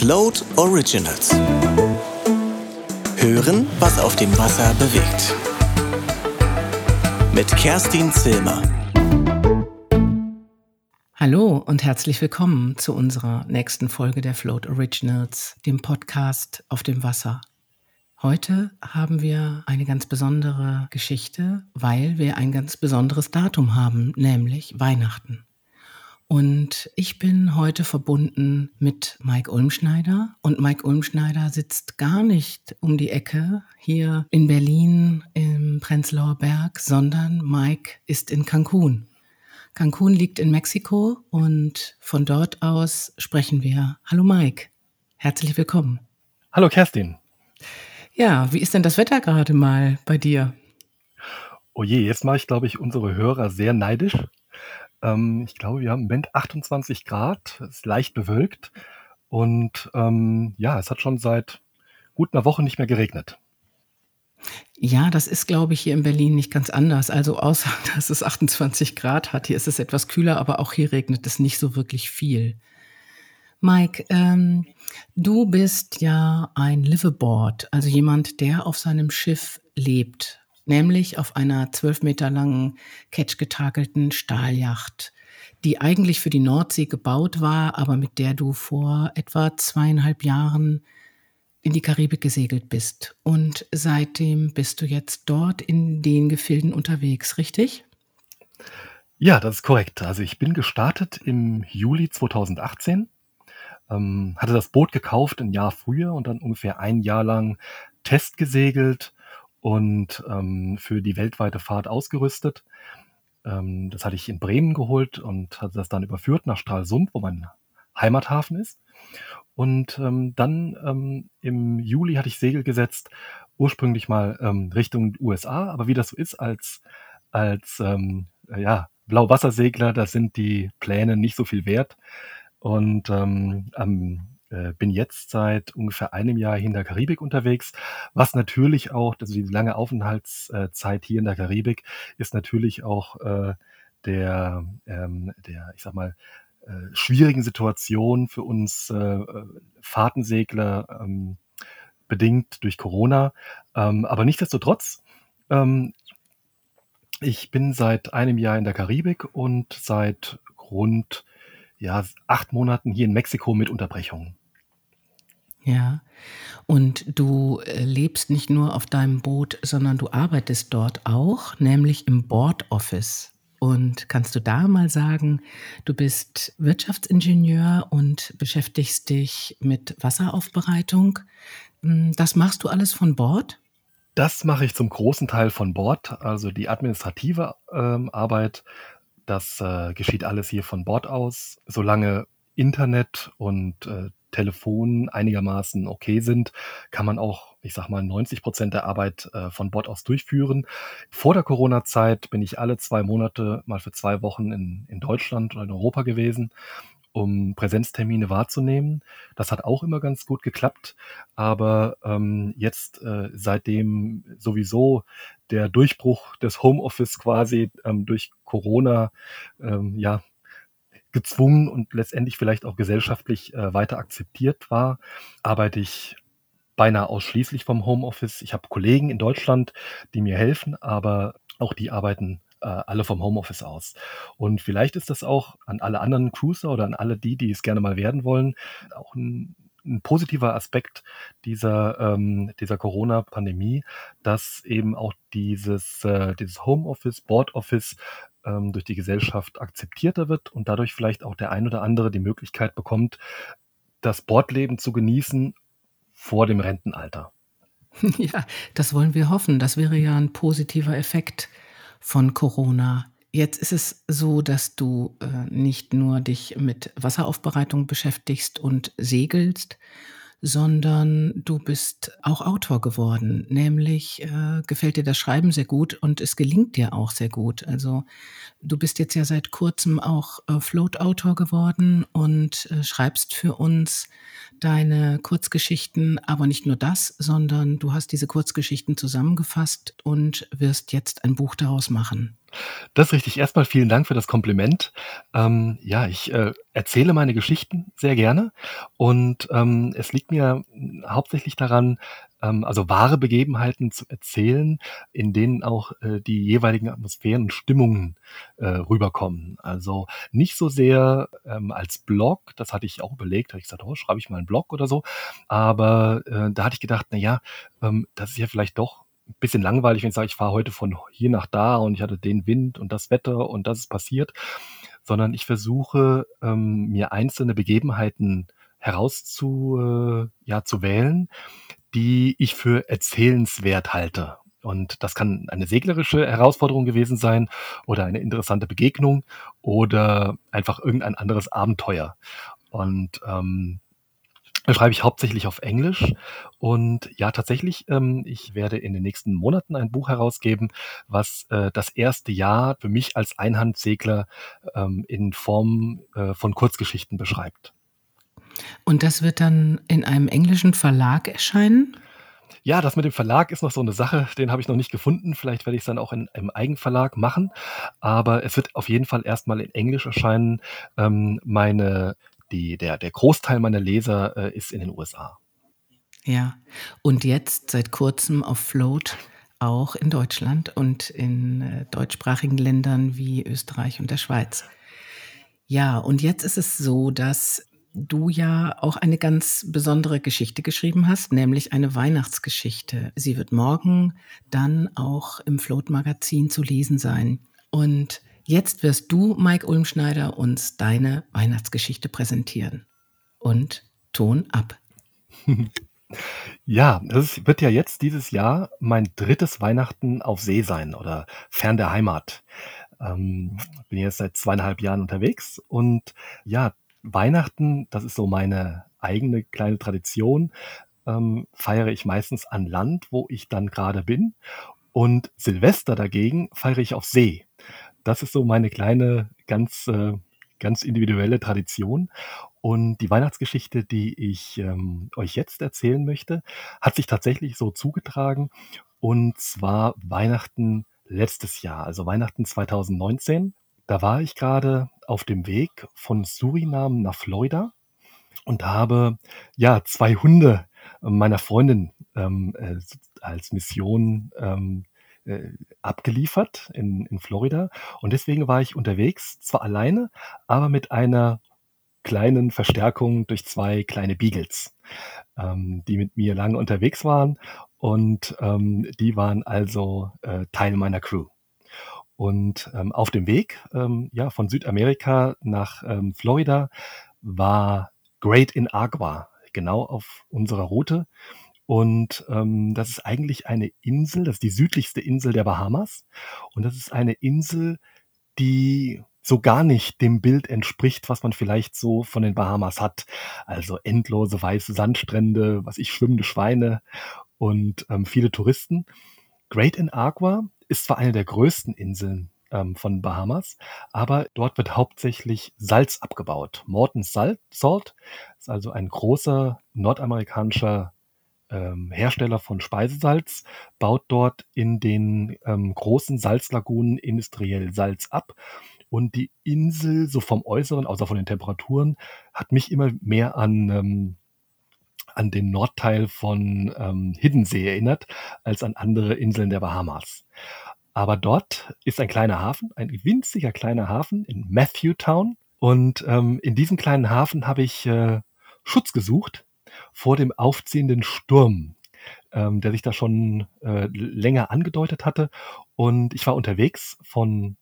Float Originals. Hören, was auf dem Wasser bewegt. Mit Kerstin Zilmer. Hallo und herzlich willkommen zu unserer nächsten Folge der Float Originals, dem Podcast auf dem Wasser. Heute haben wir eine ganz besondere Geschichte, weil wir ein ganz besonderes Datum haben, nämlich Weihnachten. Und ich bin heute verbunden mit Mike Ulmschneider. Und Mike Ulmschneider sitzt gar nicht um die Ecke hier in Berlin im Prenzlauer Berg, sondern Mike ist in Cancun. Cancun liegt in Mexiko und von dort aus sprechen wir. Hallo Mike, herzlich willkommen. Hallo Kerstin. Ja, wie ist denn das Wetter gerade mal bei dir? Oh je, jetzt mache ich, glaube ich, unsere Hörer sehr neidisch. Ähm, ich glaube, wir haben im Moment 28 Grad, ist leicht bewölkt und ähm, ja, es hat schon seit gut einer Woche nicht mehr geregnet. Ja, das ist, glaube ich, hier in Berlin nicht ganz anders. Also außer, dass es 28 Grad hat. Hier ist es etwas kühler, aber auch hier regnet es nicht so wirklich viel. Mike, ähm, du bist ja ein Liveaboard, also jemand, der auf seinem Schiff lebt nämlich auf einer zwölf Meter langen catch-getakelten Stahljacht, die eigentlich für die Nordsee gebaut war, aber mit der du vor etwa zweieinhalb Jahren in die Karibik gesegelt bist. Und seitdem bist du jetzt dort in den Gefilden unterwegs, richtig? Ja, das ist korrekt. Also ich bin gestartet im Juli 2018, ähm, hatte das Boot gekauft ein Jahr früher und dann ungefähr ein Jahr lang Test gesegelt und ähm, für die weltweite Fahrt ausgerüstet. Ähm, das hatte ich in Bremen geholt und hatte das dann überführt nach Stralsund, wo mein Heimathafen ist. Und ähm, dann ähm, im Juli hatte ich Segel gesetzt, ursprünglich mal ähm, Richtung USA, aber wie das so ist als, als ähm, ja, Blauwassersegler, da sind die Pläne nicht so viel wert. Und ähm, am äh, bin jetzt seit ungefähr einem Jahr hier in der Karibik unterwegs, was natürlich auch, also die lange Aufenthaltszeit hier in der Karibik ist natürlich auch äh, der, ähm, der, ich sag mal, äh, schwierigen Situation für uns äh, Fahrtensegler ähm, bedingt durch Corona. Ähm, aber nichtsdestotrotz, ähm, ich bin seit einem Jahr in der Karibik und seit rund ja, acht Monaten hier in Mexiko mit Unterbrechungen. Ja. Und du äh, lebst nicht nur auf deinem Boot, sondern du arbeitest dort auch, nämlich im Board Office. Und kannst du da mal sagen, du bist Wirtschaftsingenieur und beschäftigst dich mit Wasseraufbereitung. Hm, das machst du alles von Bord? Das mache ich zum großen Teil von Bord. Also die administrative ähm, Arbeit, das äh, geschieht alles hier von Bord aus. Solange Internet und äh, Telefon einigermaßen okay sind, kann man auch, ich sag mal, 90 Prozent der Arbeit äh, von Bord aus durchführen. Vor der Corona-Zeit bin ich alle zwei Monate mal für zwei Wochen in, in Deutschland oder in Europa gewesen, um Präsenztermine wahrzunehmen. Das hat auch immer ganz gut geklappt, aber ähm, jetzt äh, seitdem sowieso der Durchbruch des Homeoffice quasi ähm, durch Corona ähm, ja gezwungen und letztendlich vielleicht auch gesellschaftlich äh, weiter akzeptiert war, arbeite ich beinahe ausschließlich vom Homeoffice. Ich habe Kollegen in Deutschland, die mir helfen, aber auch die arbeiten äh, alle vom Homeoffice aus. Und vielleicht ist das auch an alle anderen Cruiser oder an alle die, die es gerne mal werden wollen, auch ein, ein positiver Aspekt dieser, ähm, dieser Corona-Pandemie, dass eben auch dieses, äh, dieses Homeoffice, Board Office ähm, durch die Gesellschaft akzeptierter wird und dadurch vielleicht auch der ein oder andere die Möglichkeit bekommt, das Bordleben zu genießen vor dem Rentenalter. Ja, das wollen wir hoffen. Das wäre ja ein positiver Effekt von Corona. Jetzt ist es so, dass du äh, nicht nur dich mit Wasseraufbereitung beschäftigst und segelst, sondern du bist auch Autor geworden. Nämlich äh, gefällt dir das Schreiben sehr gut und es gelingt dir auch sehr gut. Also du bist jetzt ja seit kurzem auch äh, Float-Autor geworden und äh, schreibst für uns deine Kurzgeschichten, aber nicht nur das, sondern du hast diese Kurzgeschichten zusammengefasst und wirst jetzt ein Buch daraus machen. Das ist richtig. Erstmal vielen Dank für das Kompliment. Ähm, ja, ich, äh, erzähle meine Geschichten sehr gerne und, ähm, es liegt mir hauptsächlich daran, ähm, also wahre Begebenheiten zu erzählen, in denen auch, äh, die jeweiligen Atmosphären und Stimmungen, äh, rüberkommen. Also, nicht so sehr, ähm, als Blog, das hatte ich auch überlegt, habe ich gesagt: „Oh, schreibe ich mal 'n Blog oder so?“ Aber, äh, da hatte ich gedacht: „Na ja, ähm, das ist ja vielleicht doch bisschen langweilig, wenn ich sage, ich fahre heute von hier nach da und ich hatte den Wind und das Wetter und das ist passiert, sondern ich versuche, ähm, mir einzelne Begebenheiten herauszu äh, ja, zu wählen, die ich für erzählenswert halte. Und das kann eine seglerische Herausforderung gewesen sein oder eine interessante Begegnung oder einfach irgendein anderes Abenteuer. Und, ähm, schreibe ich hauptsächlich auf Englisch und ja, tatsächlich, ähm, ich werde in den nächsten Monaten ein Buch herausgeben, was, äh, das erste Jahr für mich als Einhandsegler, ähm, in Form, äh, von Kurzgeschichten beschreibt. Und das wird dann in einem englischen Verlag erscheinen? Ja, das mit dem Verlag ist noch so 'ne Sache, den habe ich noch nicht gefunden. Vielleicht werde ich's dann auch in im Eigenverlag machen, aber es wird auf jeden Fall erst mal in Englisch erscheinen. Ähm, meine die der der Großteil meiner Leser, äh, ist in den USA. Ja. Und jetzt seit Kurzem auf Float auch in Deutschland und in, äh, deutschsprachigen Ländern wie Österreich und der Schweiz. Ja, und jetzt ist es so, dass du ja auch eine ganz besondere Geschichte geschrieben hast, nämlich eine Weihnachtsgeschichte. Sie wird morgen dann auch im Float-Magazin zu lesen sein. Und jetzt wirst du, Mike Ulmschneider, uns deine Weihnachtsgeschichte präsentieren. Und Ton ab. Ja, das wird ja jetzt dieses Jahr mein 3. Weihnachten auf See sein oder fern der Heimat. Ähm, bin jetzt seit 2,5 Jahren unterwegs und ja, Weihnachten, das ist so meine eigene kleine Tradition, ähm, feiere ich meistens an Land, wo ich dann grade bin. Und Silvester dagegen feiere ich auf See. Das ist so meine kleine, ganz, äh ganz individuelle Tradition. Und die Weihnachtsgeschichte, die ich, ähm, euch jetzt erzählen möchte, hat sich tatsächlich so zugetragen, und zwar Weihnachten letztes Jahr, also Weihnachten 2019. Da war ich grade auf dem Weg von Suriname nach Florida und habe, ja, 2 Hunde meiner Freundin, ähm, äh, als Mission, ähm, äh, abgeliefert in in Florida. Und deswegen war ich unterwegs, zwar alleine, aber mit einer kleinen Verstärkung durch 2 kleine Beagles, ähm, die mit mir lange unterwegs waren und, ähm, die waren also, äh, Teil meiner Crew. Und, ähm, auf dem Weg, ähm, ja, von Südamerika nach, ähm, Florida war Great in Agua genau auf unserer Route. Und, ähm, das ist eigentlich eine Insel, das ist die südlichste Insel der Bahamas. Und das ist eine Insel, die so gar nicht dem Bild entspricht, was man vielleicht so von den Bahamas hat. Also endlose weiße Sandstrände, was ich, schwimmende Schweine und, ähm, viele Touristen. Great in Agua ist zwar eine der größten Inseln, ähm, von Bahamas, aber dort wird hauptsächlich Salz abgebaut. Morton's Salt Salt ist also ein großer nordamerikanischer, ähm, Hersteller von Speisesalz, baut dort in den, ähm, großen Salzlagunen industriell Salz ab. Und die Insel, so vom Äußeren, außer von den Temperaturen, hat mich immer mehr an, ähm an den Nordteil von, ähm, Hiddensee erinnert als an andere Inseln der Bahamas. Aber dort ist ein kleiner Hafen, ein winziger kleiner Hafen in Matthewtown. Und, ähm, in diesem kleinen Hafen habe ich, äh, Schutz gesucht vor dem aufziehenden Sturm, ähm, der sich da schon, äh, länger angedeutet hatte. Und ich war unterwegs von,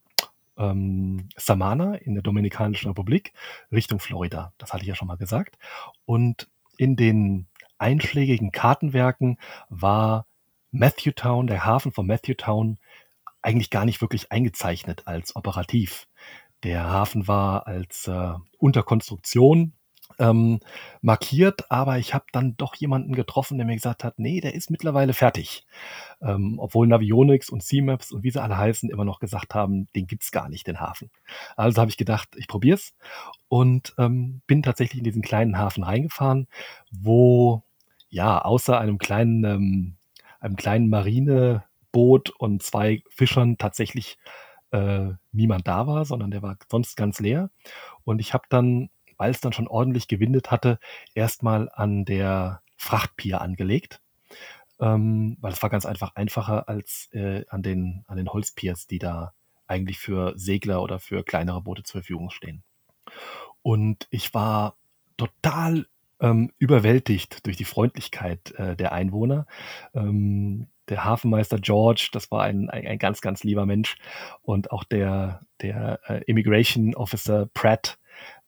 ähm, Samana in der Dominikanischen Republik Richtung Florida. Das hatte ich ja schon mal gesagt. Und in den einschlägigen Kartenwerken war Matthewtown, der Hafen von Matthewtown, eigentlich gar nicht wirklich eingezeichnet als operativ. Der Hafen war als, äh, unter Konstruktion, ähm, markiert, aber ich habe dann doch jemanden getroffen, der mir gesagt hat: „Ne, der ist mittlerweile fertig.“ Ähm, obwohl Navionics und Sea-Maps und wie sie alle heißen, immer noch gesagt haben: „Den gibt's gar nicht, den Hafen.“ Also habe ich gedacht, ich probiere es und, ähm, bin tatsächlich in diesen kleinen Hafen reingefahren, wo, ja, außer einem kleinen ähm, einem kleinen Marineboot und 2 Fischern tatsächlich, äh, niemand da war, sondern der war sonst ganz leer. Und ich habe dann, weil es dann schon ordentlich gewindet hatte, erstmal an der Frachtpier angelegt. Ähm, weil es war ganz einfach einfacher als äh, an den, an den Holzpiers, die da eigentlich für Segler oder für kleinere Boote zur Verfügung stehen. Und ich war total ähm, überwältigt durch die Freundlichkeit äh, der Einwohner. Ähm, der Hafenmeister George, das war ein, ein, ein, ganz, ganz lieber Mensch. Und auch der, der äh, Immigration Officer Pratt,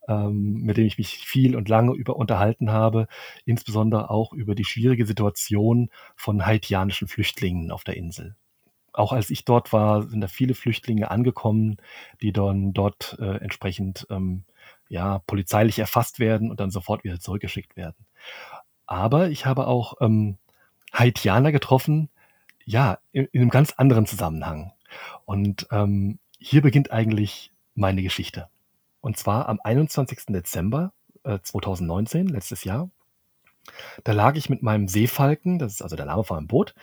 ähm, mit dem ich mich viel und lange über unterhalten habe, insbesondere auch über die schwierige Situation von haitianischen Flüchtlingen auf der Insel. Auch als ich dort war, sind da viele Flüchtlinge angekommen, die dann dort äh, entsprechend ähm, ja, polizeilich erfasst werden und dann sofort wieder zurückgeschickt werden. Aber ich habe auch ähm, Haitianer getroffen, ja, in, in einem ganz anderen Zusammenhang. Und ähm, hier beginnt eigentlich meine Geschichte. Und zwar am 21. Dezember äh, 2019, letztes Jahr. Da lag ich mit meinem Seefalken, das ist also der Name von meinem Boot,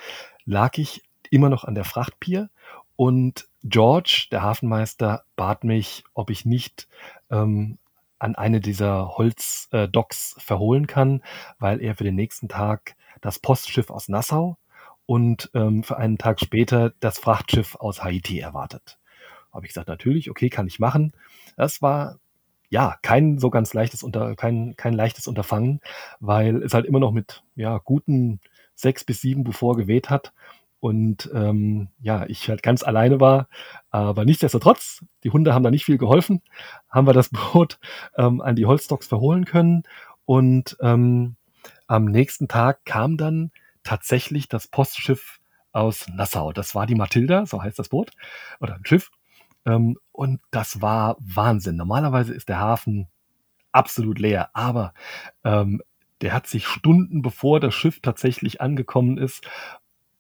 lag ich immer noch an der Frachtpier und George, der Hafenmeister, bat mich, ob ich nicht ähm, an eine dieser Holzdocks äh, verholen kann, weil er für den nächsten Tag das Postschiff aus Nassau und ähm, für einen Tag später das Frachtschiff aus Haiti erwartet. Habe ich gesagt, natürlich, okay, kann ich machen. Das war ja kein so ganz leichtes unter kein kein leichtes Unterfangen, weil es halt immer noch mit ja guten sechs bis sieben bevor geweht hat und ähm, ja, ich halt ganz alleine war. Aber nichtsdestotrotz, die Hunde haben da nicht viel geholfen, haben wir das Boot ähm, an die Holzdocks verholen können. Und ähm, am nächsten Tag kam dann tatsächlich das Postschiff aus Nassau. Das war die Matilda, so heißt das Boot, oder ein Schiff. Ähm, und das war Wahnsinn. Normalerweise ist der Hafen absolut leer, aber ähm, der hat sich Stunden bevor das Schiff tatsächlich angekommen ist,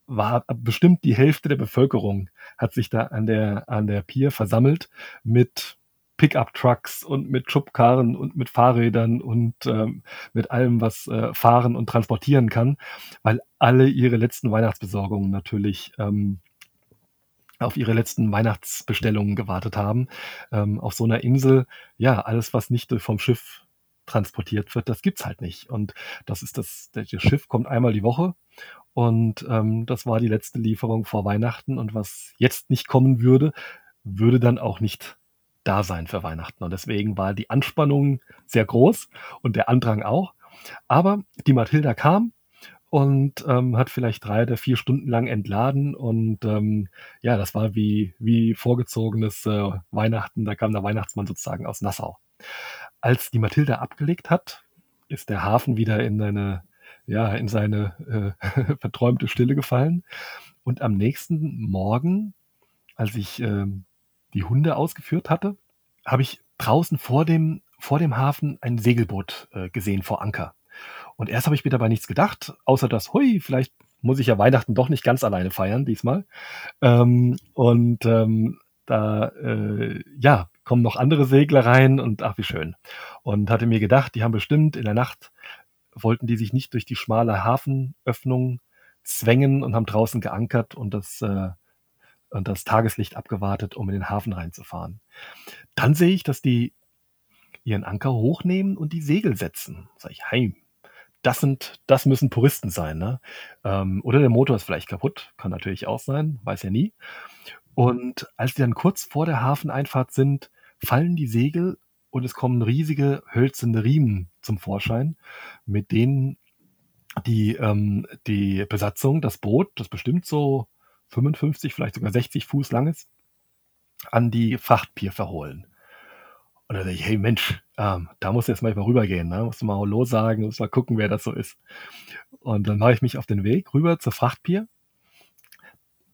war bestimmt die Hälfte der Bevölkerung hat sich da an der, an der Pier versammelt mit Pickup-Trucks und mit Schubkarren und mit Fahrrädern und ähm, mit allem, was äh, fahren und transportieren kann, weil alle ihre letzten Weihnachtsbesorgungen natürlich ähm, auf ihre letzten Weihnachtsbestellungen gewartet haben. Ähm, auf so einer Insel, ja, alles, was nicht vom Schiff transportiert wird, das gibt's halt nicht. Und das ist das, das Schiff kommt einmal die Woche und ähm, das war die letzte Lieferung vor Weihnachten. Und was jetzt nicht kommen würde, würde dann auch nicht da sein für Weihnachten. Und deswegen war die Anspannung sehr groß und der Andrang auch. Aber die Mathilda kam und ähm, hat vielleicht drei oder vier Stunden lang entladen und ähm, ja, das war wie, wie vorgezogenes äh, Weihnachten. Da kam der Weihnachtsmann sozusagen aus Nassau. Als die Mathilda abgelegt hat, ist der Hafen wieder in seine, ja, in seine äh, verträumte Stille gefallen. Und am nächsten Morgen, als ich äh, die Hunde ausgeführt hatte, habe ich draußen vor dem, vor dem Hafen ein Segelboot äh, gesehen vor Anker. Und erst habe ich mir dabei nichts gedacht, außer dass, hui, vielleicht muss ich ja Weihnachten doch nicht ganz alleine feiern diesmal. Ähm, und ähm, da, äh, ja, kommen noch andere Segler rein und ach, wie schön. Und hatte mir gedacht, die haben bestimmt in der Nacht, wollten die sich nicht durch die schmale Hafenöffnung zwängen und haben draußen geankert und das, äh, und das Tageslicht abgewartet, um in den Hafen reinzufahren. Dann sehe ich, dass die ihren Anker hochnehmen und die Segel setzen. Sag ich, heim. Das sind, das müssen Puristen sein, ne? Ähm, oder der Motor ist vielleicht kaputt, kann natürlich auch sein, weiß ja nie. Und als die dann kurz vor der Hafeneinfahrt sind, fallen die Segel und es kommen riesige hölzerne Riemen zum Vorschein, mit denen die, ähm, die Besatzung, das Boot, das bestimmt so 55, vielleicht sogar 60 Fuß lang ist, an die Frachtpier verholen. Und dann dachte ich, hey Mensch, ähm, da muss jetzt mal rübergehen, ne? musst mal Hallo sagen, musst mal gucken, wer das so ist. Und dann mache ich mich auf den Weg rüber zur Frachtpier.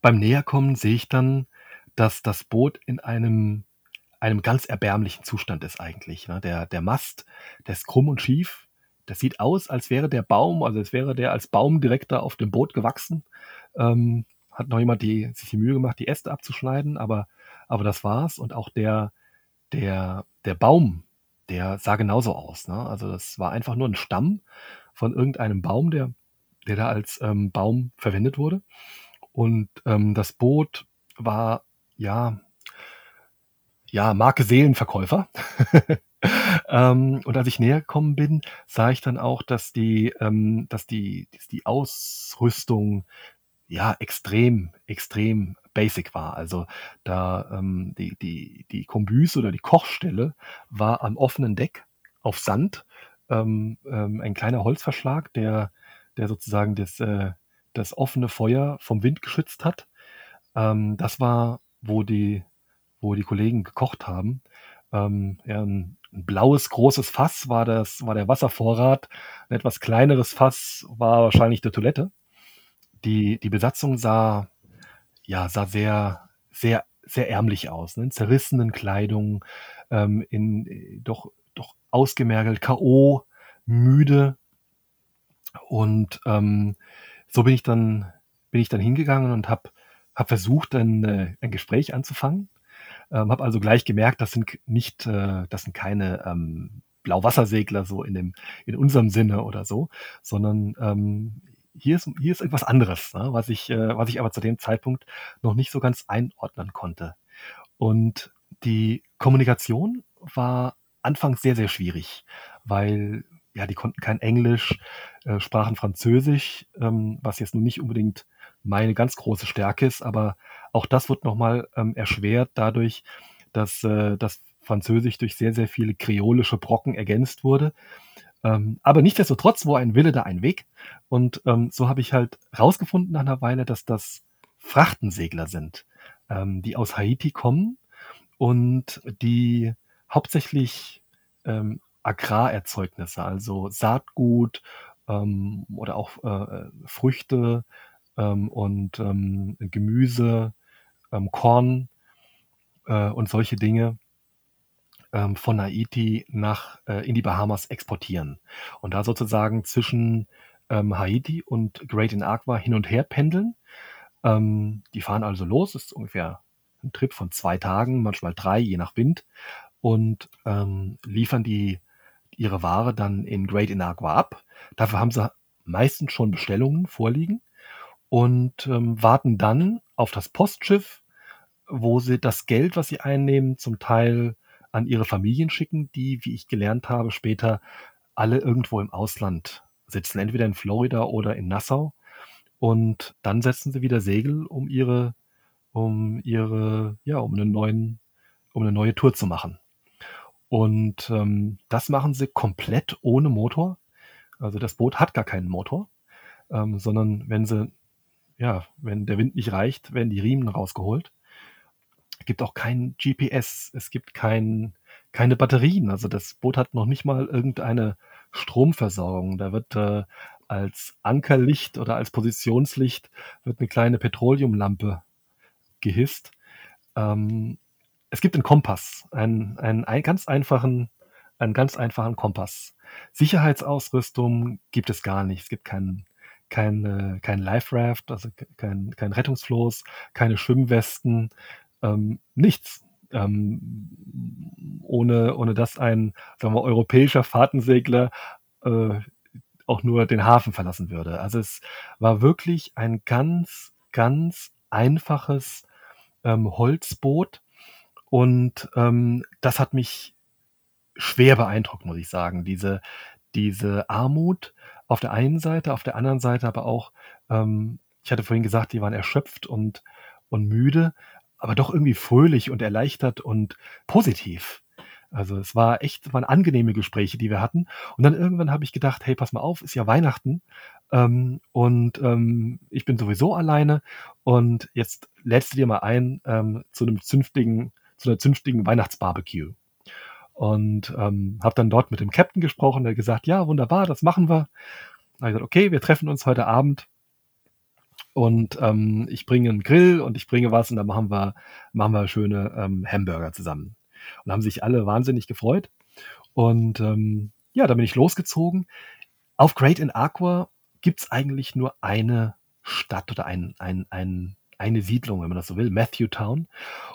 Beim Näherkommen sehe ich dann, dass das Boot in einem einem ganz erbärmlichen Zustand ist eigentlich. Ne? Der, der Mast, der ist krumm und schief. Das sieht aus, als wäre der Baum, also als wäre der als Baum direkt da auf dem Boot gewachsen. Ähm, hat noch jemand die, sich die Mühe gemacht, die Äste abzuschneiden, aber, aber das war's. Und auch der, der, der Baum, der sah genauso aus. Ne? Also das war einfach nur ein Stamm von irgendeinem Baum, der, der da als ähm, Baum verwendet wurde. Und ähm, das Boot war, ja, ja, Marke Seelenverkäufer. ähm, und als ich näher gekommen bin, sah ich dann auch, dass die, ähm, dass die, die Ausrüstung ja extrem, extrem basic war. Also da ähm, die, die, die Kombüse oder die Kochstelle war am offenen Deck auf Sand, ähm, ähm, ein kleiner Holzverschlag, der, der sozusagen das, äh, das offene Feuer vom Wind geschützt hat. Ähm, das war, wo die, wo die Kollegen gekocht haben. Ähm, ja, ein, ein blaues großes Fass war das, war der Wasservorrat. Ein etwas kleineres Fass war wahrscheinlich die Toilette. Die, die Besatzung sah, ja, sah sehr, sehr, sehr ärmlich aus, ne? in zerrissenen Kleidung, ähm, in äh, doch, doch ausgemergelt, K.O., müde. Und ähm, so bin ich dann, bin ich dann hingegangen und habe hab versucht, ein, äh, ein Gespräch anzufangen. Ähm, habe also gleich gemerkt, das sind nicht, äh, das sind keine ähm, Blauwassersegler so in dem, in unserem Sinne oder so, sondern ähm, hier ist, hier ist irgendwas anderes, ne, was ich, äh, was ich aber zu dem Zeitpunkt noch nicht so ganz einordnen konnte. Und die Kommunikation war anfangs sehr, sehr schwierig, weil ja, die konnten kein Englisch, äh, sprachen Französisch, ähm, was jetzt nun nicht unbedingt meine ganz große Stärke ist, aber auch das wird nochmal ähm, erschwert dadurch, dass äh, das Französisch durch sehr, sehr viele kreolische Brocken ergänzt wurde. Ähm, aber nichtsdestotrotz, wo ein Wille, da ein Weg. Und ähm, so habe ich halt rausgefunden nach einer Weile, dass das Frachtensegler sind, ähm, die aus Haiti kommen und die hauptsächlich ähm, Agrarerzeugnisse, also Saatgut ähm, oder auch äh, Früchte ähm, und ähm, Gemüse, ähm, Korn äh, und solche Dinge ähm, von Haiti nach äh, in die Bahamas exportieren und da sozusagen zwischen ähm, Haiti und Great in Aqua hin und her pendeln. Ähm, die fahren also los, ist ungefähr ein Trip von zwei Tagen, manchmal drei, je nach Wind, und ähm, liefern die ihre Ware dann in Great Inagua ab. Dafür haben sie meistens schon Bestellungen vorliegen und ähm, warten dann auf das Postschiff, wo sie das Geld, was sie einnehmen, zum Teil an ihre Familien schicken, die, wie ich gelernt habe, später alle irgendwo im Ausland sitzen, entweder in Florida oder in Nassau. Und dann setzen sie wieder Segel, um ihre, um ihre, ja, um einen neuen, um eine neue Tour zu machen. Und ähm, das machen sie komplett ohne Motor. Also das Boot hat gar keinen Motor, ähm, sondern wenn sie, ja, wenn der Wind nicht reicht, werden die Riemen rausgeholt. Es gibt auch kein GPS, es gibt kein, keine Batterien. Also das Boot hat noch nicht mal irgendeine Stromversorgung. Da wird äh, als Ankerlicht oder als Positionslicht wird eine kleine Petroleumlampe gehisst. Ähm, es gibt einen Kompass, einen, einen, einen ganz einfachen, einen ganz einfachen Kompass. Sicherheitsausrüstung gibt es gar nicht. Es gibt keinen kein, kein Life Raft, also kein, kein Rettungsfloß, keine Schwimmwesten, ähm, nichts. Ähm, ohne, ohne dass ein sagen wir, europäischer Fahrtensegler äh, auch nur den Hafen verlassen würde. Also es war wirklich ein ganz, ganz einfaches ähm, Holzboot, und ähm, das hat mich schwer beeindruckt, muss ich sagen. Diese, diese Armut auf der einen Seite, auf der anderen Seite aber auch, ähm, ich hatte vorhin gesagt, die waren erschöpft und, und müde, aber doch irgendwie fröhlich und erleichtert und positiv. Also es war echt, waren angenehme Gespräche, die wir hatten. Und dann irgendwann habe ich gedacht, hey, pass mal auf, ist ja Weihnachten ähm, und ähm, ich bin sowieso alleine und jetzt lädst du dir mal ein ähm, zu einem zünftigen zu einer zünftigen Weihnachtsbarbecue. Und ähm, habe dann dort mit dem Captain gesprochen, der gesagt, ja, wunderbar, das machen wir. Da habe ich gesagt, okay, wir treffen uns heute Abend und ähm, ich bringe einen Grill und ich bringe was und dann machen wir, machen wir schöne ähm, Hamburger zusammen. Und haben sich alle wahnsinnig gefreut. Und ähm, ja, da bin ich losgezogen. Auf Great in Aqua gibt es eigentlich nur eine Stadt oder ein, ein, ein eine Siedlung, wenn man das so will, Matthew Town.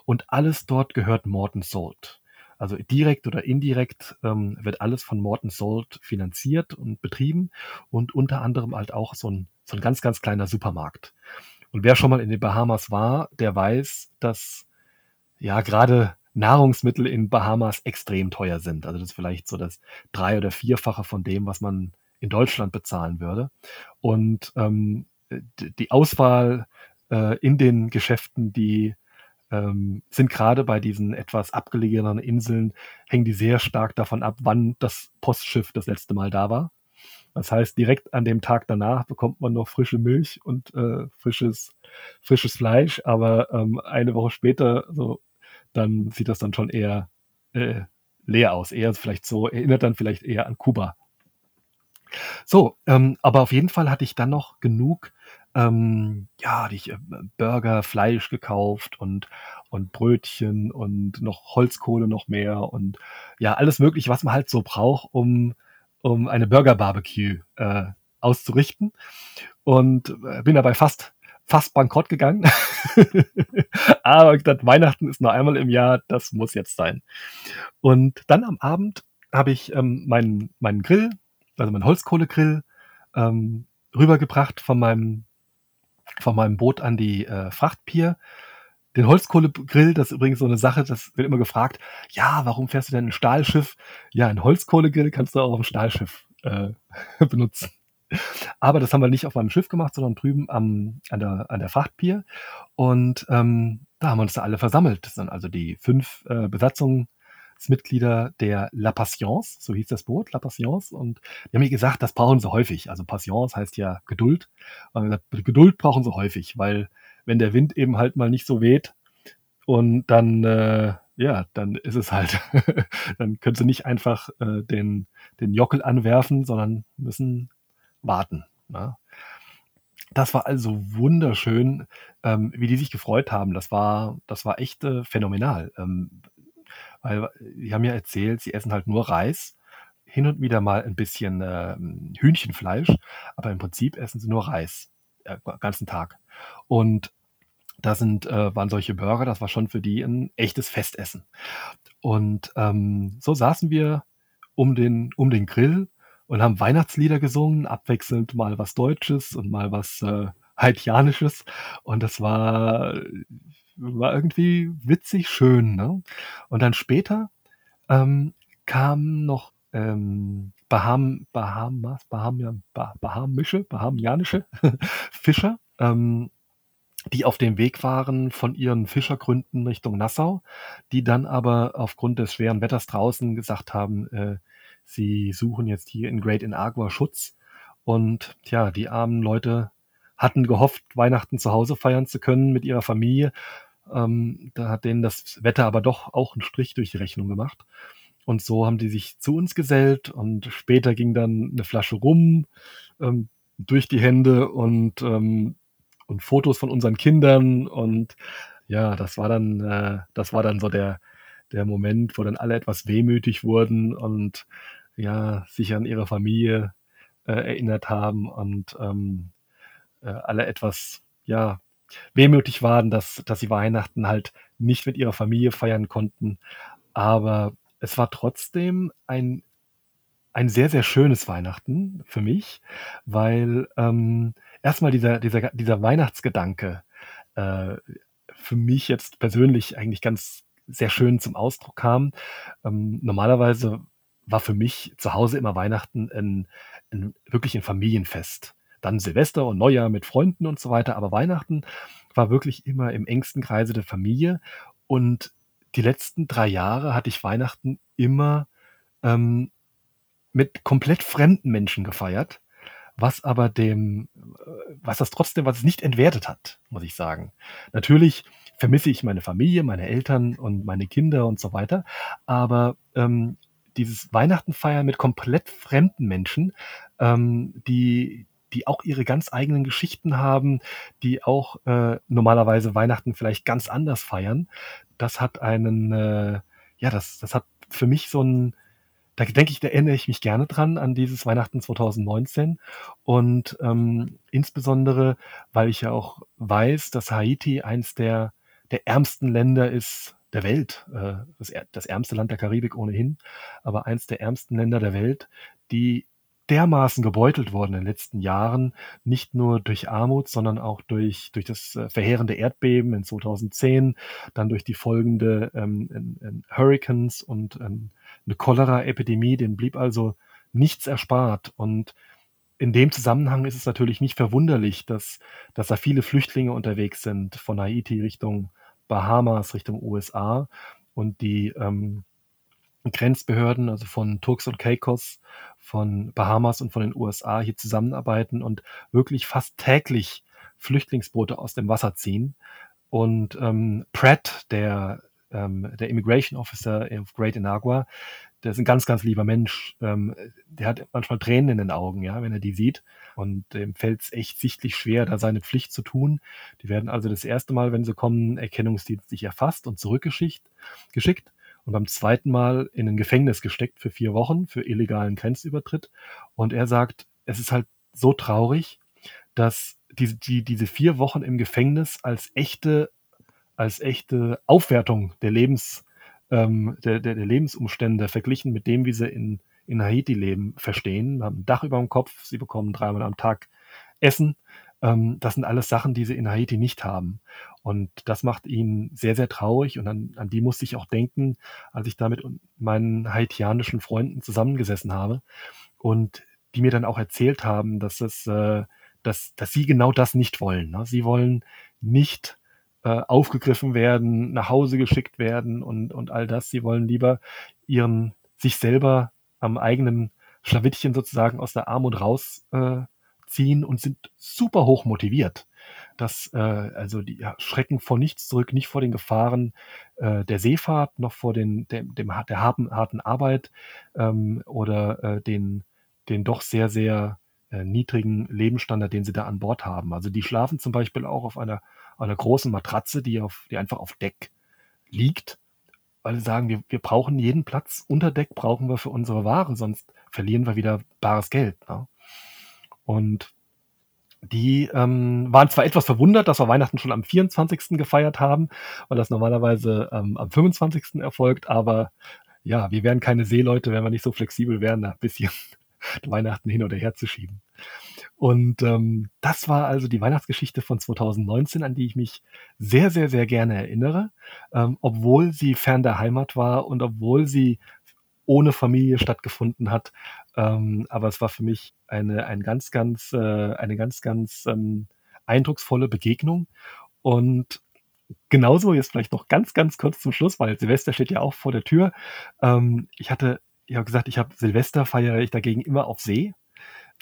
Und alles dort gehört Morton Salt. Also direkt oder indirekt ähm, wird alles von Morton Salt finanziert und betrieben und unter anderem halt auch so ein, so ein ganz, ganz kleiner Supermarkt. Und wer schon mal in den Bahamas war, der weiß, dass ja gerade Nahrungsmittel in Bahamas extrem teuer sind. Also das ist vielleicht so das drei- oder vierfache von dem, was man in Deutschland bezahlen würde. Und ähm, die Auswahl äh, in den Geschäften, die ähm, sind gerade bei diesen etwas abgelegenen Inseln, hängen die sehr stark davon ab, wann das Postschiff das letzte Mal da war. Das heißt, direkt an dem Tag danach bekommt man noch frische Milch und äh, frisches, frisches Fleisch, aber ähm, eine Woche später, so, dann sieht das dann schon eher äh, leer aus. Eher vielleicht so, erinnert dann vielleicht eher an Kuba. So, ähm, aber auf jeden Fall hatte ich dann noch genug, ähm, ja, ich äh, Burger, Fleisch gekauft und, und Brötchen und noch Holzkohle noch mehr und ja, alles mögliche, was man halt so braucht, um, um eine Burger-Barbecue äh, auszurichten. Und äh, bin dabei fast, fast bankrott gegangen. aber gedacht, Weihnachten ist nur einmal im Jahr, das muss jetzt sein. Und dann am Abend habe ich ähm, meinen, meinen Grill also mein Holzkohlegrill, ähm, rübergebracht von meinem, von meinem Boot an die äh, Frachtpier. Den Holzkohlegrill, das ist übrigens so eine Sache, das wird immer gefragt, ja, warum fährst du denn ein Stahlschiff? Ja, ein Holzkohlegrill kannst du auch auf dem Stahlschiff äh, benutzen. Aber das haben wir nicht auf meinem Schiff gemacht, sondern drüben am, an, der, an der Frachtpier. Und ähm, da haben wir uns da alle versammelt. Das sind also die fünf äh, Besatzungen Mitglieder der La Patience, so hieß das Boot, La Patience. Und die haben mir gesagt, das brauchen sie häufig. Also Patience heißt ja Geduld. Und Geduld brauchen sie häufig, weil wenn der Wind eben halt mal nicht so weht und dann, äh, ja, dann ist es halt, dann können sie nicht einfach äh, den, den Jockel anwerfen, sondern müssen warten. Na? Ne? Das war also wunderschön, ähm, wie die sich gefreut haben. Das war, das war echt äh, phänomenal. Ähm, weil die haben ja erzählt, sie essen halt nur Reis, hin und wieder mal ein bisschen äh, Hühnchenfleisch, aber im Prinzip essen sie nur Reis, äh, ganzen Tag. Und da sind, äh, waren solche Burger, das war schon für die ein echtes Festessen. Und ähm, so saßen wir um den, um den Grill und haben Weihnachtslieder gesungen, abwechselnd mal was Deutsches und mal was äh, Haitianisches. Und das war war irgendwie witzig schön. Ne? Und dann später ähm, kam noch ähm, Baham, Bahamas, Baham, Bahamische, Bahamianische Fischer, ähm, die auf dem Weg waren von ihren Fischergründen Richtung Nassau, die dann aber aufgrund des schweren Wetters draußen gesagt haben, äh, sie suchen jetzt hier in Great Inagua Schutz. Und ja, die armen Leute hatten gehofft, Weihnachten zu Hause feiern zu können mit ihrer Familie ähm, da hat denen das Wetter aber doch auch einen Strich durch die Rechnung gemacht. Und so haben die sich zu uns gesellt und später ging dann eine Flasche rum ähm, durch die Hände und, ähm, und Fotos von unseren Kindern und ja, das war dann, äh, das war dann so der, der Moment, wo dann alle etwas wehmütig wurden und ja, sich an ihre Familie äh, erinnert haben und ähm, äh, alle etwas, ja, wehmütig waren, dass, dass sie Weihnachten halt nicht mit ihrer Familie feiern konnten. Aber es war trotzdem ein, ein sehr, sehr schönes Weihnachten für mich, weil ähm, erstmal dieser, dieser, dieser Weihnachtsgedanke äh, für mich jetzt persönlich eigentlich ganz sehr schön zum Ausdruck kam. Ähm, normalerweise war für mich zu Hause immer Weihnachten ein, ein, wirklich ein Familienfest dann Silvester und Neujahr mit Freunden und so weiter, aber Weihnachten war wirklich immer im engsten Kreise der Familie. Und die letzten drei Jahre hatte ich Weihnachten immer ähm, mit komplett fremden Menschen gefeiert, was aber dem, äh, was das trotzdem, was es nicht entwertet hat, muss ich sagen. Natürlich vermisse ich meine Familie, meine Eltern und meine Kinder und so weiter, aber ähm, dieses Weihnachten feiern mit komplett fremden Menschen, ähm, die, die auch ihre ganz eigenen Geschichten haben, die auch äh, normalerweise Weihnachten vielleicht ganz anders feiern. Das hat einen, äh, ja, das, das hat für mich so ein, da denke ich, da erinnere ich mich gerne dran an dieses Weihnachten 2019 und ähm, insbesondere, weil ich ja auch weiß, dass Haiti eins der, der ärmsten Länder ist der Welt, äh, das, das ärmste Land der Karibik ohnehin, aber eins der ärmsten Länder der Welt, die dermaßen gebeutelt worden in den letzten Jahren, nicht nur durch Armut, sondern auch durch, durch das äh, verheerende Erdbeben in 2010, dann durch die folgende ähm, in, in Hurricanes und ähm, eine Cholera-Epidemie, denen blieb also nichts erspart. Und in dem Zusammenhang ist es natürlich nicht verwunderlich, dass, dass da viele Flüchtlinge unterwegs sind von Haiti Richtung Bahamas, Richtung USA und die ähm, Grenzbehörden, also von Turks und Caicos, von Bahamas und von den USA hier zusammenarbeiten und wirklich fast täglich Flüchtlingsboote aus dem Wasser ziehen. Und ähm, Pratt, der, ähm, der Immigration Officer of Great Inagua, der ist ein ganz, ganz lieber Mensch. Ähm, der hat manchmal Tränen in den Augen, ja, wenn er die sieht. Und dem fällt es echt sichtlich schwer, da seine Pflicht zu tun. Die werden also das erste Mal, wenn sie kommen, erkennungsdienstlich erfasst und zurückgeschickt. Geschickt und beim zweiten Mal in ein Gefängnis gesteckt für vier Wochen für illegalen Grenzübertritt. Und er sagt, es ist halt so traurig, dass diese, die, diese vier Wochen im Gefängnis als echte, als echte Aufwertung der Lebens, ähm, der, der, der Lebensumstände verglichen mit dem, wie sie in, in Haiti leben, verstehen. Haben ein Dach über dem Kopf, sie bekommen dreimal am Tag Essen ähm, das sind alles Sachen, die sie in Haiti nicht haben. Und das macht ihn sehr, sehr traurig. Und an, an die musste ich auch denken, als ich da mit meinen haitianischen Freunden zusammengesessen habe und die mir dann auch erzählt haben, dass es, äh, dass, dass sie genau das nicht wollen. Ne? Sie wollen nicht äh, aufgegriffen werden, nach Hause geschickt werden und, und all das. Sie wollen lieber ihren, sich selber am eigenen Schlawittchen sozusagen aus der Armut raus äh, ziehen und sind super hoch motiviert. Das, äh, also die schrecken vor nichts zurück, nicht vor den Gefahren äh, der Seefahrt, noch vor den, dem, dem der harten, harten Arbeit ähm, oder äh, den, den doch sehr, sehr äh, niedrigen Lebensstandard, den sie da an Bord haben. Also die schlafen zum Beispiel auch auf einer, einer großen Matratze, die, auf, die einfach auf Deck liegt, weil sie sagen, wir, wir brauchen jeden Platz unter Deck, brauchen wir für unsere Ware, sonst verlieren wir wieder bares Geld. Ne? Und die ähm, waren zwar etwas verwundert, dass wir Weihnachten schon am 24. gefeiert haben, weil das normalerweise ähm, am 25. erfolgt, aber ja, wir wären keine Seeleute, wenn wir nicht so flexibel wären, ein bisschen Weihnachten hin oder her zu schieben. Und ähm, das war also die Weihnachtsgeschichte von 2019, an die ich mich sehr, sehr, sehr gerne erinnere, ähm, obwohl sie fern der Heimat war und obwohl sie ohne Familie stattgefunden hat. Ähm, aber es war für mich eine, ein ganz, ganz, äh, eine ganz, ganz ähm, eindrucksvolle Begegnung. Und genauso jetzt vielleicht noch ganz, ganz kurz zum Schluss, weil Silvester steht ja auch vor der Tür. Ähm, ich hatte, ich habe gesagt, ich habe Silvester feiere ich dagegen immer auf See.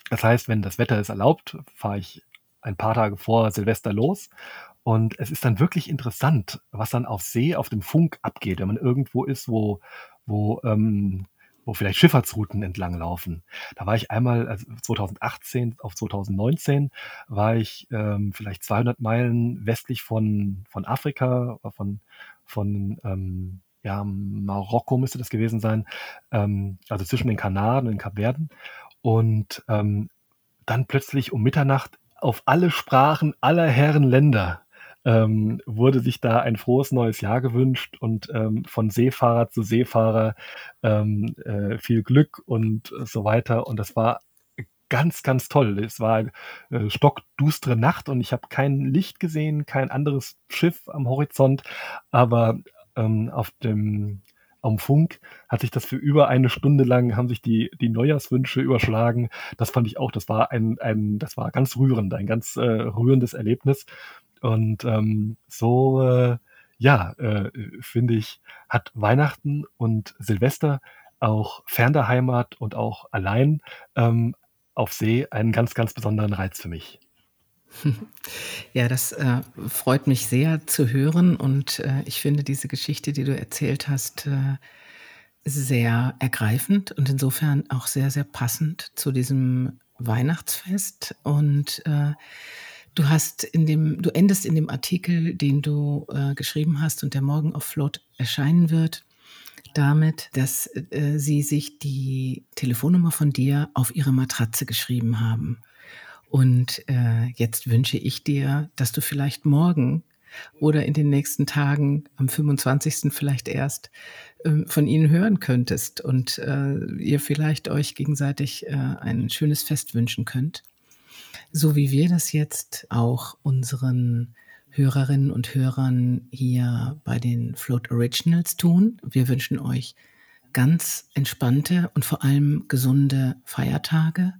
Das heißt, wenn das Wetter es erlaubt, fahre ich ein paar Tage vor Silvester los. Und es ist dann wirklich interessant, was dann auf See, auf dem Funk abgeht, wenn man irgendwo ist, wo, wo, ähm, wo vielleicht Schifffahrtsrouten entlang laufen. Da war ich einmal, also 2018 auf 2019, war ich ähm, vielleicht 200 Meilen westlich von, von Afrika, von, von ähm, ja, Marokko müsste das gewesen sein, ähm, also zwischen den Kanaren und den Kapverden. Und ähm, dann plötzlich um Mitternacht auf alle Sprachen aller Herren Länder ähm, wurde sich da ein frohes neues Jahr gewünscht und ähm, von Seefahrer zu Seefahrer ähm, äh, viel Glück und so weiter. Und das war ganz, ganz toll. Es war äh, stockdustere Nacht und ich habe kein Licht gesehen, kein anderes Schiff am Horizont, aber ähm, auf dem am Funk hat sich das für über eine Stunde lang, haben sich die, die Neujahrswünsche überschlagen. Das fand ich auch, das war ein, ein das war ganz rührend, ein ganz äh, rührendes Erlebnis. Und ähm, so, äh, ja, äh, finde ich, hat Weihnachten und Silvester auch fern der Heimat und auch allein ähm, auf See einen ganz, ganz besonderen Reiz für mich. Ja, das äh, freut mich sehr zu hören und äh, ich finde diese Geschichte, die du erzählt hast, äh, sehr ergreifend und insofern auch sehr, sehr passend zu diesem Weihnachtsfest und äh, Du hast in dem, du endest in dem Artikel, den du äh, geschrieben hast und der morgen auf Float erscheinen wird, damit, dass äh, sie sich die Telefonnummer von dir auf ihre Matratze geschrieben haben. Und äh, jetzt wünsche ich dir, dass du vielleicht morgen oder in den nächsten Tagen, am 25. vielleicht erst, ähm, von ihnen hören könntest und äh, ihr vielleicht euch gegenseitig äh, ein schönes Fest wünschen könnt. So wie wir das jetzt auch unseren Hörerinnen und Hörern hier bei den Float Originals tun. Wir wünschen euch ganz entspannte und vor allem gesunde Feiertage.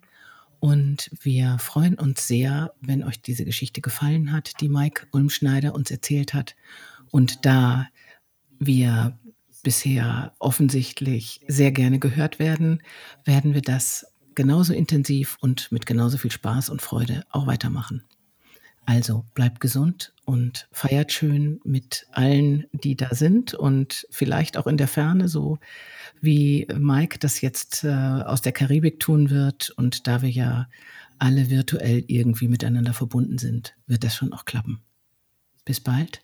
Und wir freuen uns sehr, wenn euch diese Geschichte gefallen hat, die Mike Ulmschneider uns erzählt hat. Und da wir bisher offensichtlich sehr gerne gehört werden, werden wir das genauso intensiv und mit genauso viel Spaß und Freude auch weitermachen. Also bleibt gesund und feiert schön mit allen, die da sind und vielleicht auch in der Ferne, so wie Mike das jetzt äh, aus der Karibik tun wird. Und da wir ja alle virtuell irgendwie miteinander verbunden sind, wird das schon auch klappen. Bis bald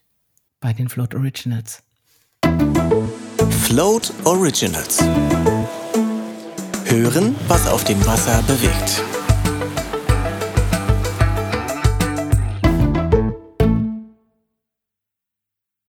bei den Float Originals. Float Originals. Hören, was auf dem Wasser bewegt.